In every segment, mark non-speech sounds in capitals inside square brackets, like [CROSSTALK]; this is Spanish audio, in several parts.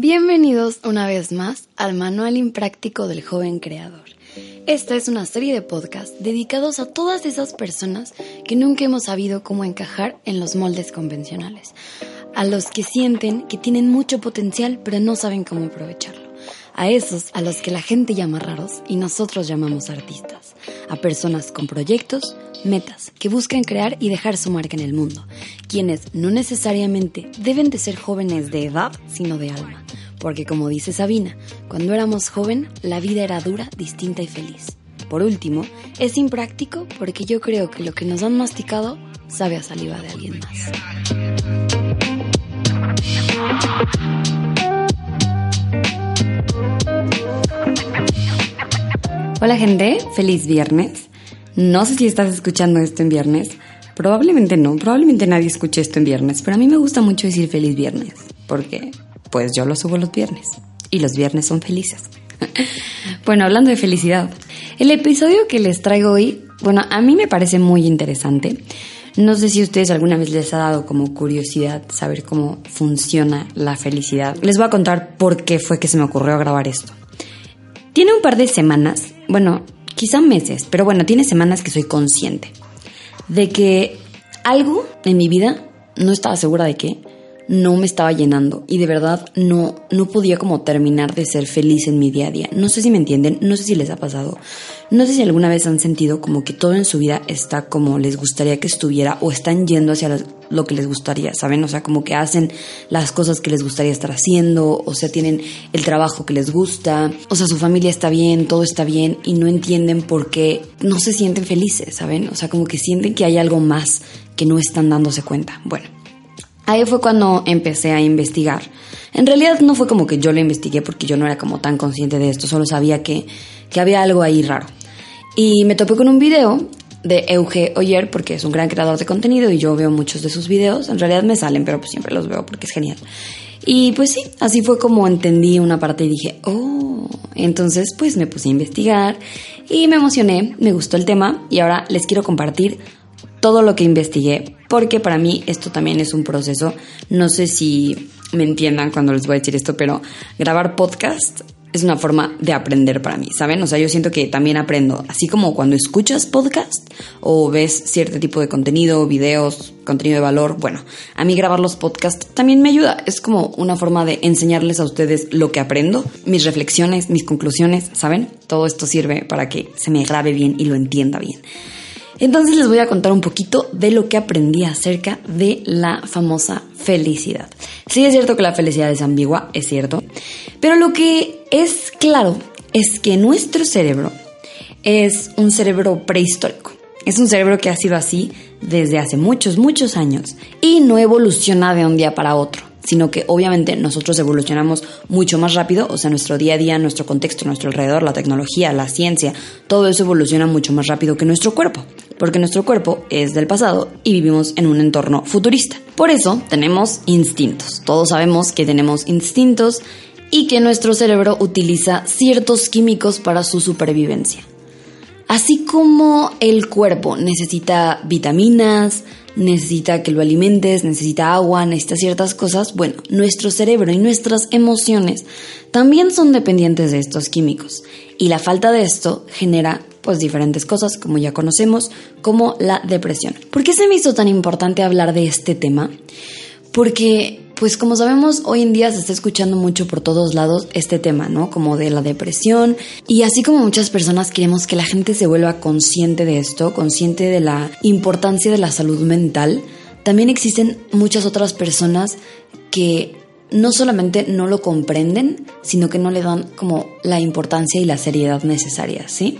Bienvenidos una vez más al Manual Impráctico del Joven Creador. Esta es una serie de podcasts dedicados a todas esas personas que nunca hemos sabido cómo encajar en los moldes convencionales, a los que sienten que tienen mucho potencial pero no saben cómo aprovecharlo, a esos a los que la gente llama raros y nosotros llamamos artistas, a personas con proyectos, metas, que buscan crear y dejar su marca en el mundo, quienes no necesariamente deben de ser jóvenes de edad, sino de alma, porque como dice Sabina, cuando éramos joven, la vida era dura, distinta y feliz. Por último, es impráctico porque yo creo que lo que nos han masticado sabe a saliva de alguien más. Hola gente, feliz viernes. No sé si estás escuchando esto en viernes. Probablemente no, probablemente nadie escuche esto en viernes, pero a mí me gusta mucho decir feliz viernes, porque pues yo lo subo los viernes y los viernes son felices. [LAUGHS] bueno, hablando de felicidad, el episodio que les traigo hoy, bueno, a mí me parece muy interesante. No sé si a ustedes alguna vez les ha dado como curiosidad saber cómo funciona la felicidad. Les voy a contar por qué fue que se me ocurrió grabar esto. Tiene un par de semanas, bueno, quizá meses, pero bueno, tiene semanas que soy consciente de que algo en mi vida, no estaba segura de qué, no me estaba llenando y de verdad no, no podía como terminar de ser feliz en mi día a día. No sé si me entienden, no sé si les ha pasado, no sé si alguna vez han sentido como que todo en su vida está como les gustaría que estuviera o están yendo hacia lo que les gustaría, ¿saben? O sea, como que hacen las cosas que les gustaría estar haciendo, o sea, tienen el trabajo que les gusta, o sea, su familia está bien, todo está bien y no entienden por qué no se sienten felices, ¿saben? O sea, como que sienten que hay algo más que no están dándose cuenta. Bueno, Ahí fue cuando empecé a investigar. En realidad no fue como que yo lo investigué porque yo no era como tan consciente de esto, solo sabía que, que había algo ahí raro. Y me topé con un video de Euge Oyer, porque es un gran creador de contenido y yo veo muchos de sus videos. En realidad me salen, pero pues siempre los veo porque es genial. Y pues sí, así fue como entendí una parte y dije, oh, entonces pues me puse a investigar y me emocioné, me gustó el tema y ahora les quiero compartir todo lo que investigué, porque para mí esto también es un proceso. No sé si me entiendan cuando les voy a decir esto, pero grabar podcast es una forma de aprender para mí, ¿saben? O sea, yo siento que también aprendo, así como cuando escuchas podcast o ves cierto tipo de contenido, videos, contenido de valor, bueno, a mí grabar los podcasts también me ayuda, es como una forma de enseñarles a ustedes lo que aprendo, mis reflexiones, mis conclusiones, ¿saben? Todo esto sirve para que se me grabe bien y lo entienda bien. Entonces les voy a contar un poquito de lo que aprendí acerca de la famosa felicidad. Sí es cierto que la felicidad es ambigua, es cierto, pero lo que es claro es que nuestro cerebro es un cerebro prehistórico. Es un cerebro que ha sido así desde hace muchos, muchos años y no evoluciona de un día para otro sino que obviamente nosotros evolucionamos mucho más rápido, o sea, nuestro día a día, nuestro contexto, nuestro alrededor, la tecnología, la ciencia, todo eso evoluciona mucho más rápido que nuestro cuerpo, porque nuestro cuerpo es del pasado y vivimos en un entorno futurista. Por eso tenemos instintos. Todos sabemos que tenemos instintos y que nuestro cerebro utiliza ciertos químicos para su supervivencia. Así como el cuerpo necesita vitaminas, necesita que lo alimentes, necesita agua, necesita ciertas cosas, bueno, nuestro cerebro y nuestras emociones también son dependientes de estos químicos. Y la falta de esto genera pues diferentes cosas, como ya conocemos, como la depresión. ¿Por qué se me hizo tan importante hablar de este tema? Porque pues como sabemos, hoy en día se está escuchando mucho por todos lados este tema, ¿no? Como de la depresión. Y así como muchas personas queremos que la gente se vuelva consciente de esto, consciente de la importancia de la salud mental, también existen muchas otras personas que no solamente no lo comprenden, sino que no le dan como la importancia y la seriedad necesaria, ¿sí?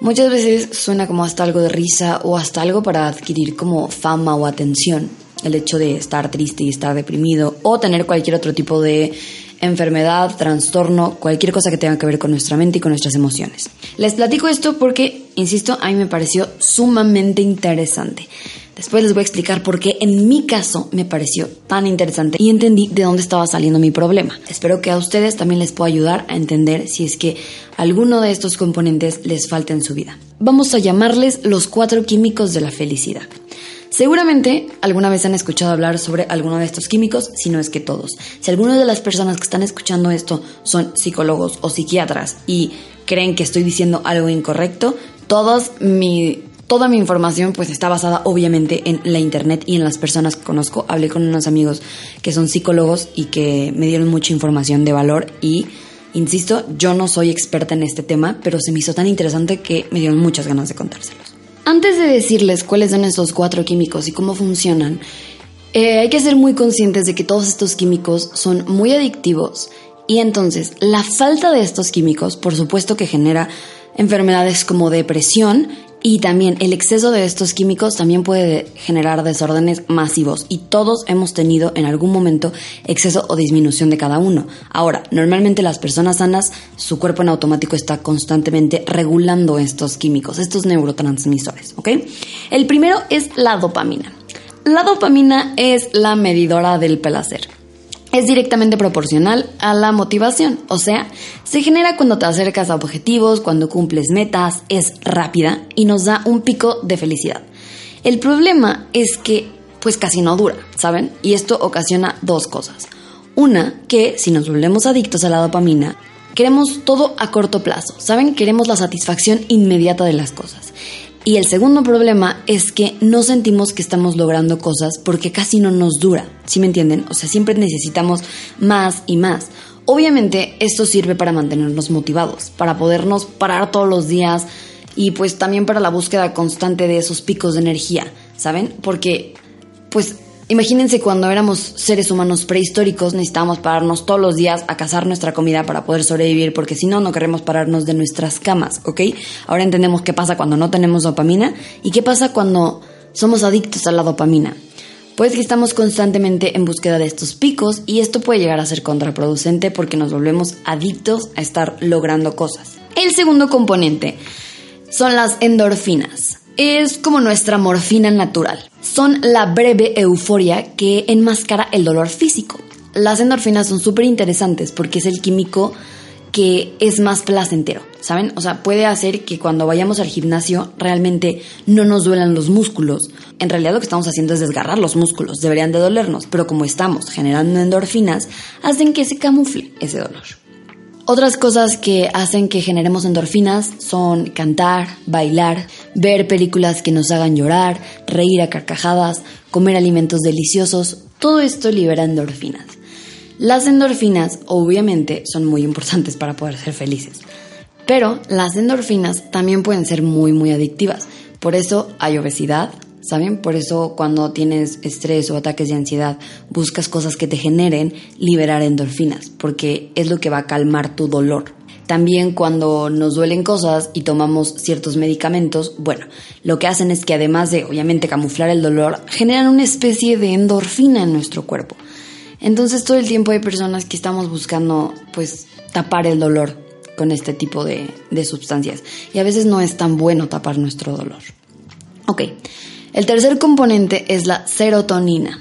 Muchas veces suena como hasta algo de risa o hasta algo para adquirir como fama o atención el hecho de estar triste y estar deprimido o tener cualquier otro tipo de enfermedad, trastorno, cualquier cosa que tenga que ver con nuestra mente y con nuestras emociones. Les platico esto porque, insisto, a mí me pareció sumamente interesante. Después les voy a explicar por qué en mi caso me pareció tan interesante y entendí de dónde estaba saliendo mi problema. Espero que a ustedes también les pueda ayudar a entender si es que alguno de estos componentes les falta en su vida. Vamos a llamarles los cuatro químicos de la felicidad. Seguramente alguna vez han escuchado hablar sobre alguno de estos químicos, si no es que todos. Si alguna de las personas que están escuchando esto son psicólogos o psiquiatras y creen que estoy diciendo algo incorrecto, todos mi, toda mi información pues está basada obviamente en la internet y en las personas que conozco. Hablé con unos amigos que son psicólogos y que me dieron mucha información de valor y insisto, yo no soy experta en este tema, pero se me hizo tan interesante que me dieron muchas ganas de contárselos. Antes de decirles cuáles son estos cuatro químicos y cómo funcionan, eh, hay que ser muy conscientes de que todos estos químicos son muy adictivos y entonces la falta de estos químicos, por supuesto que genera enfermedades como depresión y también el exceso de estos químicos también puede generar desórdenes masivos y todos hemos tenido en algún momento exceso o disminución de cada uno. Ahora, normalmente las personas sanas, su cuerpo en automático está constantemente regulando estos químicos, estos neurotransmisores. El primero es la dopamina. La dopamina es la medidora del placer es directamente proporcional a la motivación, o sea, se genera cuando te acercas a objetivos, cuando cumples metas, es rápida y nos da un pico de felicidad. El problema es que pues casi no dura, ¿saben? Y esto ocasiona dos cosas. Una, que si nos volvemos adictos a la dopamina, queremos todo a corto plazo, ¿saben? Queremos la satisfacción inmediata de las cosas. Y el segundo problema es que no sentimos que estamos logrando cosas porque casi no nos dura, ¿sí me entienden? O sea, siempre necesitamos más y más. Obviamente esto sirve para mantenernos motivados, para podernos parar todos los días y pues también para la búsqueda constante de esos picos de energía, ¿saben? Porque pues Imagínense cuando éramos seres humanos prehistóricos, necesitábamos pararnos todos los días a cazar nuestra comida para poder sobrevivir, porque si no, no queremos pararnos de nuestras camas, ¿ok? Ahora entendemos qué pasa cuando no tenemos dopamina y qué pasa cuando somos adictos a la dopamina. Pues que estamos constantemente en búsqueda de estos picos y esto puede llegar a ser contraproducente porque nos volvemos adictos a estar logrando cosas. El segundo componente son las endorfinas. Es como nuestra morfina natural. Son la breve euforia que enmascara el dolor físico. Las endorfinas son súper interesantes porque es el químico que es más placentero, ¿saben? O sea, puede hacer que cuando vayamos al gimnasio realmente no nos duelan los músculos. En realidad lo que estamos haciendo es desgarrar los músculos, deberían de dolernos, pero como estamos generando endorfinas, hacen que se camufle ese dolor. Otras cosas que hacen que generemos endorfinas son cantar, bailar, ver películas que nos hagan llorar, reír a carcajadas, comer alimentos deliciosos. Todo esto libera endorfinas. Las endorfinas obviamente son muy importantes para poder ser felices, pero las endorfinas también pueden ser muy muy adictivas. Por eso hay obesidad, ¿saben? Por eso cuando tienes estrés o ataques de ansiedad, buscas cosas que te generen liberar endorfinas, porque es lo que va a calmar tu dolor. También cuando nos duelen cosas y tomamos ciertos medicamentos, bueno, lo que hacen es que además de obviamente camuflar el dolor, generan una especie de endorfina en nuestro cuerpo. Entonces todo el tiempo hay personas que estamos buscando pues tapar el dolor con este tipo de, de sustancias y a veces no es tan bueno tapar nuestro dolor. Ok, el tercer componente es la serotonina.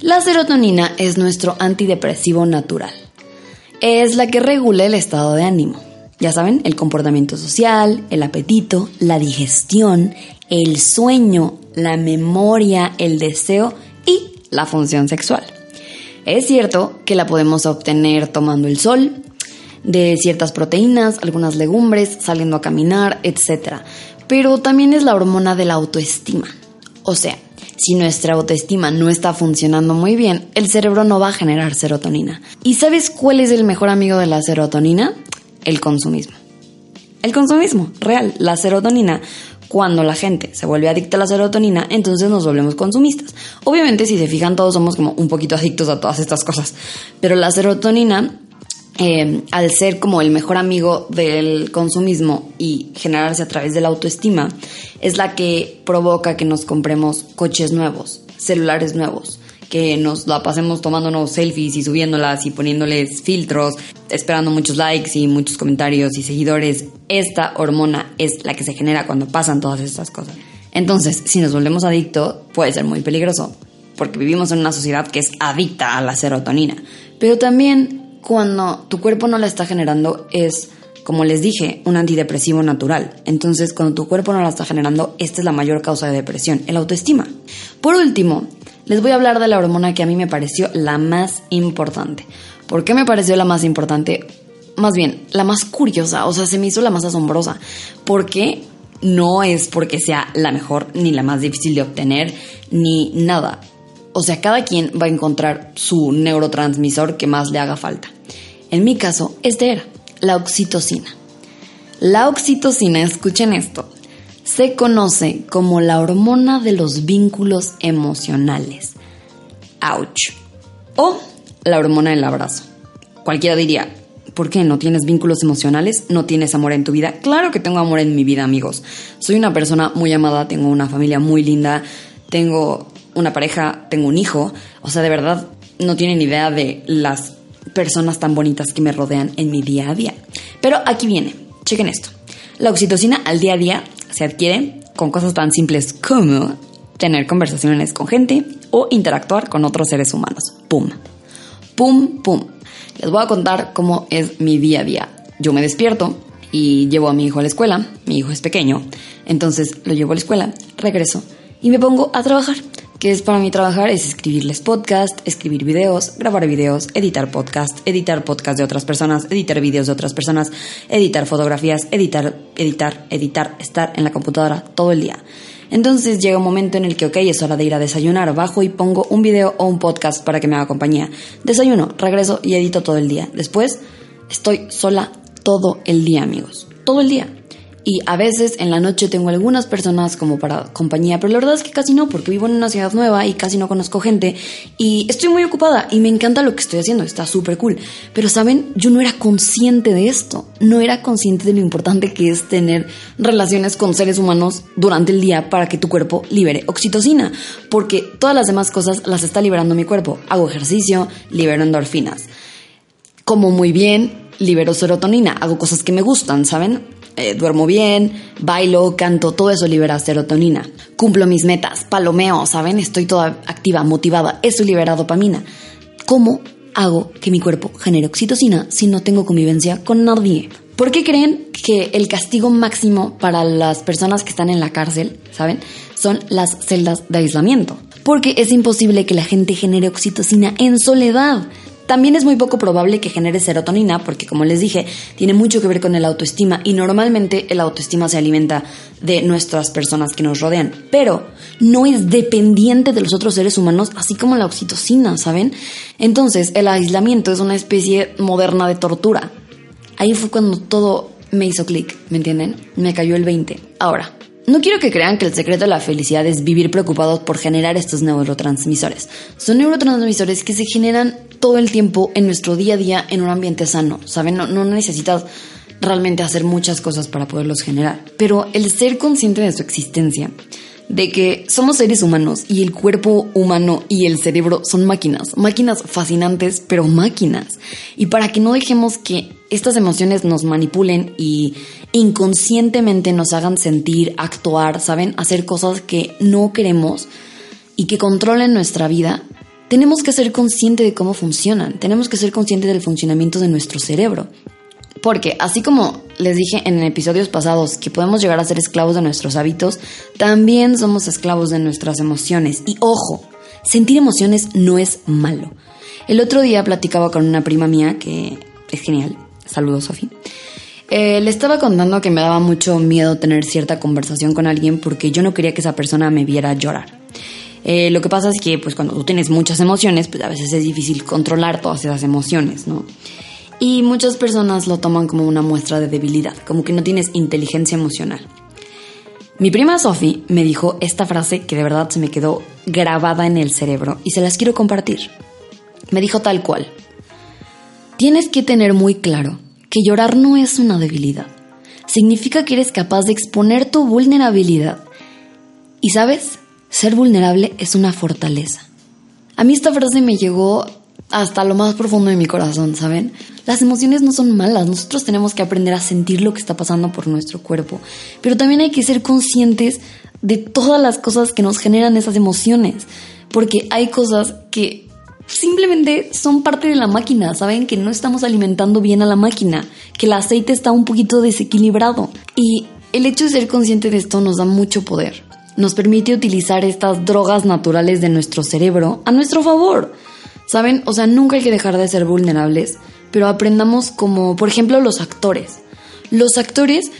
La serotonina es nuestro antidepresivo natural. Es la que regula el estado de ánimo. Ya saben, el comportamiento social, el apetito, la digestión, el sueño, la memoria, el deseo y la función sexual. Es cierto que la podemos obtener tomando el sol, de ciertas proteínas, algunas legumbres, saliendo a caminar, etc. Pero también es la hormona de la autoestima. O sea, si nuestra autoestima no está funcionando muy bien, el cerebro no va a generar serotonina. ¿Y sabes cuál es el mejor amigo de la serotonina? El consumismo. El consumismo, real, la serotonina. Cuando la gente se vuelve adicta a la serotonina, entonces nos volvemos consumistas. Obviamente, si se fijan, todos somos como un poquito adictos a todas estas cosas. Pero la serotonina eh, al ser como el mejor amigo del consumismo y generarse a través de la autoestima, es la que provoca que nos compremos coches nuevos, celulares nuevos, que nos la pasemos tomándonos selfies y subiéndolas y poniéndoles filtros, esperando muchos likes y muchos comentarios y seguidores. Esta hormona es la que se genera cuando pasan todas estas cosas. Entonces, si nos volvemos adictos, puede ser muy peligroso, porque vivimos en una sociedad que es adicta a la serotonina. Pero también cuando tu cuerpo no la está generando es como les dije, un antidepresivo natural. Entonces, cuando tu cuerpo no la está generando, esta es la mayor causa de depresión, el autoestima. Por último, les voy a hablar de la hormona que a mí me pareció la más importante. ¿Por qué me pareció la más importante? Más bien, la más curiosa, o sea, se me hizo la más asombrosa. Porque no es porque sea la mejor, ni la más difícil de obtener, ni nada. O sea, cada quien va a encontrar su neurotransmisor que más le haga falta. En mi caso, este era la oxitocina. La oxitocina, escuchen esto, se conoce como la hormona de los vínculos emocionales. Ouch. O la hormona del abrazo. Cualquiera diría, ¿por qué no tienes vínculos emocionales? ¿No tienes amor en tu vida? Claro que tengo amor en mi vida, amigos. Soy una persona muy amada, tengo una familia muy linda, tengo una pareja, tengo un hijo. O sea, de verdad, no tienen idea de las personas tan bonitas que me rodean en mi día a día. Pero aquí viene, chequen esto. La oxitocina al día a día se adquiere con cosas tan simples como tener conversaciones con gente o interactuar con otros seres humanos. ¡Pum! ¡Pum, pum! Les voy a contar cómo es mi día a día. Yo me despierto y llevo a mi hijo a la escuela. Mi hijo es pequeño, entonces lo llevo a la escuela, regreso y me pongo a trabajar que es para mí trabajar es escribirles podcast, escribir videos, grabar videos, editar podcast, editar podcast de otras personas, editar videos de otras personas, editar fotografías, editar, editar, editar, estar en la computadora todo el día. Entonces llega un momento en el que, ok, es hora de ir a desayunar, bajo y pongo un video o un podcast para que me haga compañía. Desayuno, regreso y edito todo el día. Después estoy sola todo el día, amigos. Todo el día. Y a veces en la noche tengo algunas personas como para compañía, pero la verdad es que casi no, porque vivo en una ciudad nueva y casi no conozco gente. Y estoy muy ocupada y me encanta lo que estoy haciendo, está súper cool. Pero saben, yo no era consciente de esto, no era consciente de lo importante que es tener relaciones con seres humanos durante el día para que tu cuerpo libere oxitocina, porque todas las demás cosas las está liberando mi cuerpo. Hago ejercicio, libero endorfinas. Como muy bien, libero serotonina, hago cosas que me gustan, ¿saben? Eh, duermo bien, bailo, canto, todo eso libera serotonina. Cumplo mis metas, palomeo, ¿saben? Estoy toda activa, motivada, eso libera dopamina. ¿Cómo hago que mi cuerpo genere oxitocina si no tengo convivencia con nadie? ¿Por qué creen que el castigo máximo para las personas que están en la cárcel, ¿saben? Son las celdas de aislamiento. Porque es imposible que la gente genere oxitocina en soledad. También es muy poco probable que genere serotonina porque, como les dije, tiene mucho que ver con el autoestima y normalmente el autoestima se alimenta de nuestras personas que nos rodean, pero no es dependiente de los otros seres humanos, así como la oxitocina, ¿saben? Entonces, el aislamiento es una especie moderna de tortura. Ahí fue cuando todo me hizo clic, ¿me entienden? Me cayó el 20. Ahora, no quiero que crean que el secreto de la felicidad es vivir preocupados por generar estos neurotransmisores. Son neurotransmisores que se generan todo el tiempo en nuestro día a día en un ambiente sano, ¿saben? No, no necesitas realmente hacer muchas cosas para poderlos generar. Pero el ser consciente de su existencia de que somos seres humanos y el cuerpo humano y el cerebro son máquinas, máquinas fascinantes, pero máquinas. Y para que no dejemos que estas emociones nos manipulen y inconscientemente nos hagan sentir, actuar, ¿saben? Hacer cosas que no queremos y que controlen nuestra vida, tenemos que ser conscientes de cómo funcionan, tenemos que ser conscientes del funcionamiento de nuestro cerebro. Porque así como les dije en episodios pasados que podemos llegar a ser esclavos de nuestros hábitos, también somos esclavos de nuestras emociones. Y ojo, sentir emociones no es malo. El otro día platicaba con una prima mía que es genial. Saludos, Sofi. Eh, le estaba contando que me daba mucho miedo tener cierta conversación con alguien porque yo no quería que esa persona me viera llorar. Eh, lo que pasa es que pues cuando tú tienes muchas emociones, pues a veces es difícil controlar todas esas emociones, ¿no? Y muchas personas lo toman como una muestra de debilidad, como que no tienes inteligencia emocional. Mi prima Sophie me dijo esta frase que de verdad se me quedó grabada en el cerebro y se las quiero compartir. Me dijo tal cual. Tienes que tener muy claro que llorar no es una debilidad. Significa que eres capaz de exponer tu vulnerabilidad. Y sabes, ser vulnerable es una fortaleza. A mí esta frase me llegó hasta lo más profundo de mi corazón, ¿saben? Las emociones no son malas, nosotros tenemos que aprender a sentir lo que está pasando por nuestro cuerpo, pero también hay que ser conscientes de todas las cosas que nos generan esas emociones, porque hay cosas que simplemente son parte de la máquina, saben que no estamos alimentando bien a la máquina, que el aceite está un poquito desequilibrado y el hecho de ser consciente de esto nos da mucho poder. Nos permite utilizar estas drogas naturales de nuestro cerebro a nuestro favor. ¿Saben? O sea, nunca hay que dejar de ser vulnerables, pero aprendamos como, por ejemplo, los actores. Los actores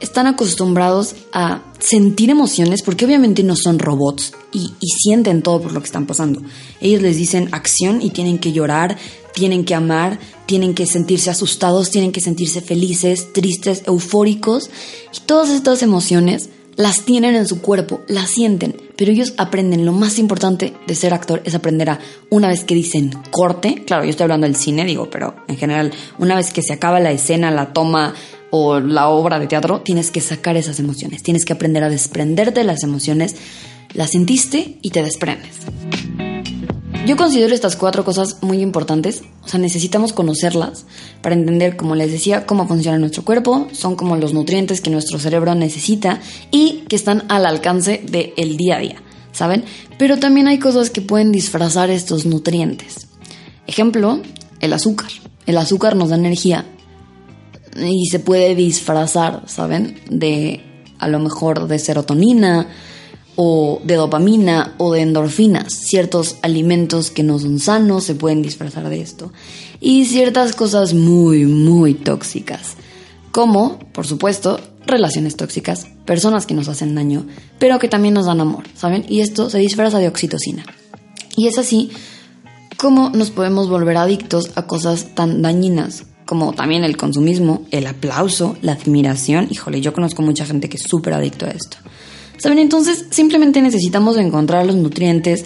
están acostumbrados a sentir emociones porque obviamente no son robots y, sienten todo por lo que están pasando. Ellos les dicen acción y tienen que llorar, tienen que amar, tienen que sentirse asustados, tienen que sentirse felices, tristes, eufóricos y todas estas emociones las tienen en su cuerpo, las sienten, pero ellos aprenden. Lo más importante de ser actor es aprender a, una vez que dicen corte, claro, yo estoy hablando del cine, digo, pero en general, una vez que se acaba la escena, la toma, o la obra de teatro, tienes que sacar esas emociones, tienes que aprender a desprenderte de las emociones, las sentiste y te desprendes. Yo considero estas cuatro cosas muy importantes, o sea, necesitamos conocerlas para entender, como les decía, cómo funciona nuestro cuerpo, son como los nutrientes que nuestro cerebro necesita y que están al alcance del día a día, ¿saben? Pero también hay cosas que pueden disfrazar estos nutrientes. Ejemplo, el azúcar. El azúcar nos da energía, y se puede disfrazar, ¿saben? De a lo mejor de serotonina o de dopamina o de endorfinas. Ciertos alimentos que no son sanos se pueden disfrazar de esto. Y ciertas cosas muy, muy tóxicas. Como, por supuesto, relaciones tóxicas, personas que nos hacen daño, pero que también nos dan amor, ¿saben? Y esto se disfraza de oxitocina. Y es así como nos podemos volver adictos a cosas tan dañinas como también el consumismo, el aplauso, la admiración. Híjole, yo conozco mucha gente que es súper adicto a esto. ¿Saben? Entonces simplemente necesitamos encontrar los nutrientes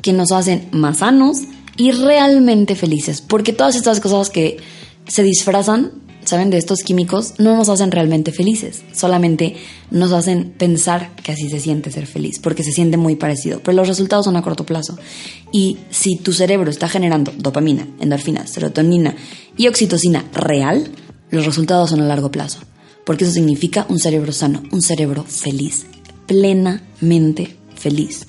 que nos hacen más sanos y realmente felices. Porque todas estas cosas que se disfrazan ¿saben? De estos químicos no nos hacen realmente felices, solamente nos hacen pensar que así se siente ser feliz, porque se siente muy parecido, pero los resultados son a corto plazo. Y si tu cerebro está generando dopamina, endorfina, serotonina y oxitocina real, los resultados son a largo plazo, porque eso significa un cerebro sano, un cerebro feliz, plenamente feliz.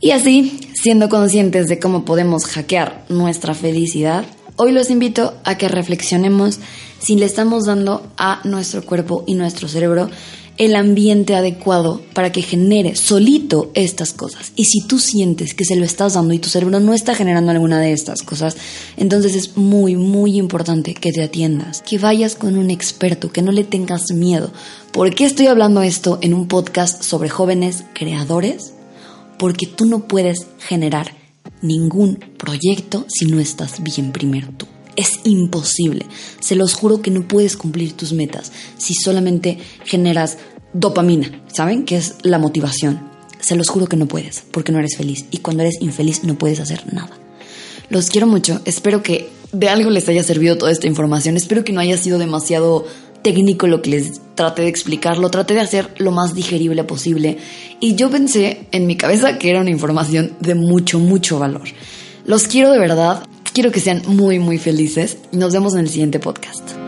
Y así, siendo conscientes de cómo podemos hackear nuestra felicidad, Hoy los invito a que reflexionemos si le estamos dando a nuestro cuerpo y nuestro cerebro el ambiente adecuado para que genere solito estas cosas. Y si tú sientes que se lo estás dando y tu cerebro no está generando alguna de estas cosas, entonces es muy, muy importante que te atiendas, que vayas con un experto, que no le tengas miedo. ¿Por qué estoy hablando esto en un podcast sobre jóvenes creadores? Porque tú no puedes generar ningún proyecto si no estás bien primero tú. Es imposible. Se los juro que no puedes cumplir tus metas si solamente generas dopamina, ¿saben? Que es la motivación. Se los juro que no puedes, porque no eres feliz. Y cuando eres infeliz no puedes hacer nada. Los quiero mucho. Espero que de algo les haya servido toda esta información. Espero que no haya sido demasiado técnico lo que les traté de explicar, lo traté de hacer lo más digerible posible y yo pensé en mi cabeza que era una información de mucho, mucho valor. Los quiero de verdad, quiero que sean muy, muy felices y nos vemos en el siguiente podcast.